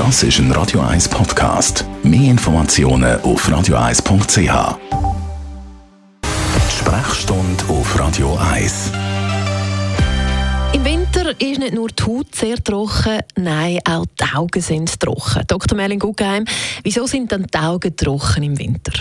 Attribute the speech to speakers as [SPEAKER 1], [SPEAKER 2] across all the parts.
[SPEAKER 1] Das ist ein Radio 1 Podcast. Mehr Informationen auf radio1.ch. Sprechstunde auf Radio 1.
[SPEAKER 2] Im Winter ist nicht nur die Haut sehr trocken, nein, auch die Augen sind trocken. Dr. Merlin Guggenheim, wieso sind dann die Augen trocken im Winter?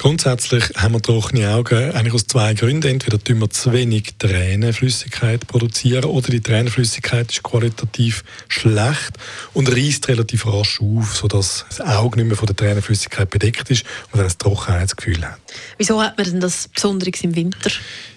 [SPEAKER 3] Grundsätzlich haben wir trockene Augen eigentlich aus zwei Gründen. Entweder tun wir zu wenig Tränenflüssigkeit produzieren oder die Tränenflüssigkeit ist qualitativ schlecht und reißt relativ rasch auf, sodass das Auge nicht mehr von der Tränenflüssigkeit bedeckt ist und dann ein Trockenheitsgefühl hat.
[SPEAKER 2] Wieso hat man denn das Besonderes im Winter?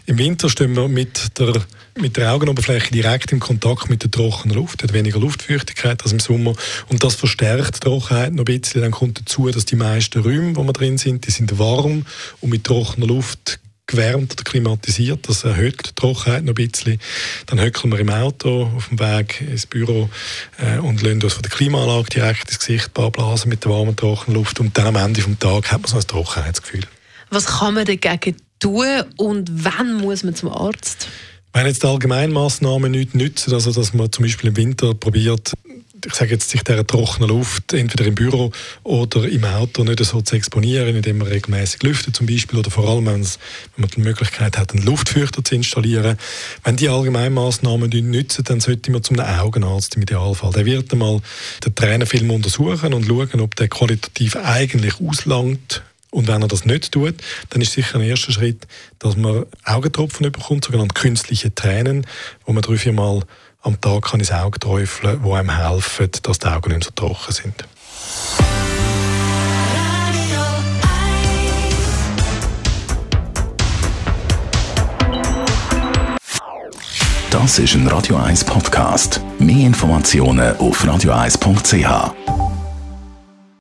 [SPEAKER 3] Im Winter stehen wir mit der, mit der Augenoberfläche direkt im Kontakt mit der trockenen Luft, hat weniger Luftfeuchtigkeit als im Sommer und das verstärkt die Trockenheit noch ein bisschen. Dann kommt dazu, dass die meisten Räume, wo wir drin sind, die sind warm und mit trockener Luft gewärmt oder klimatisiert. Das erhöht die Trockenheit noch ein bisschen. Dann höckeln wir im Auto auf dem Weg ins Büro äh, und lassen uns von der Klimaanlage direkt ins Gesicht blasen mit der warmen, trockenen Luft und dann am Ende des Tages hat man so ein Trockenheitsgefühl.
[SPEAKER 2] Was kann man dagegen tun und wann muss man zum Arzt?
[SPEAKER 3] Wenn jetzt die Allgemeinmaßnahmen nicht nützen, also dass man zum Beispiel im Winter probiert, ich sage jetzt, sich dieser trockenen Luft entweder im Büro oder im Auto nicht so zu exponieren, indem man regelmäßig lüftet zum Beispiel oder vor allem, wenn man die Möglichkeit hat, einen Luftfeuchter zu installieren. Wenn die Allgemeinmaßnahmen nicht nützen, dann sollte man zum Augenarzt im Idealfall. Der wird einmal den Tränenfilm untersuchen und schauen, ob der qualitativ eigentlich auslangt und wenn er das nicht tut, dann ist sicher ein erster Schritt, dass man Augentropfen bekommt, sogenannte künstliche Tränen, wo man drei, vier Mal am Tag ins Auge träufeln, die einem helfen, dass die Augen nicht so trocken sind.
[SPEAKER 1] Das ist ein Radio 1 Podcast. Mehr Informationen auf radio1.ch.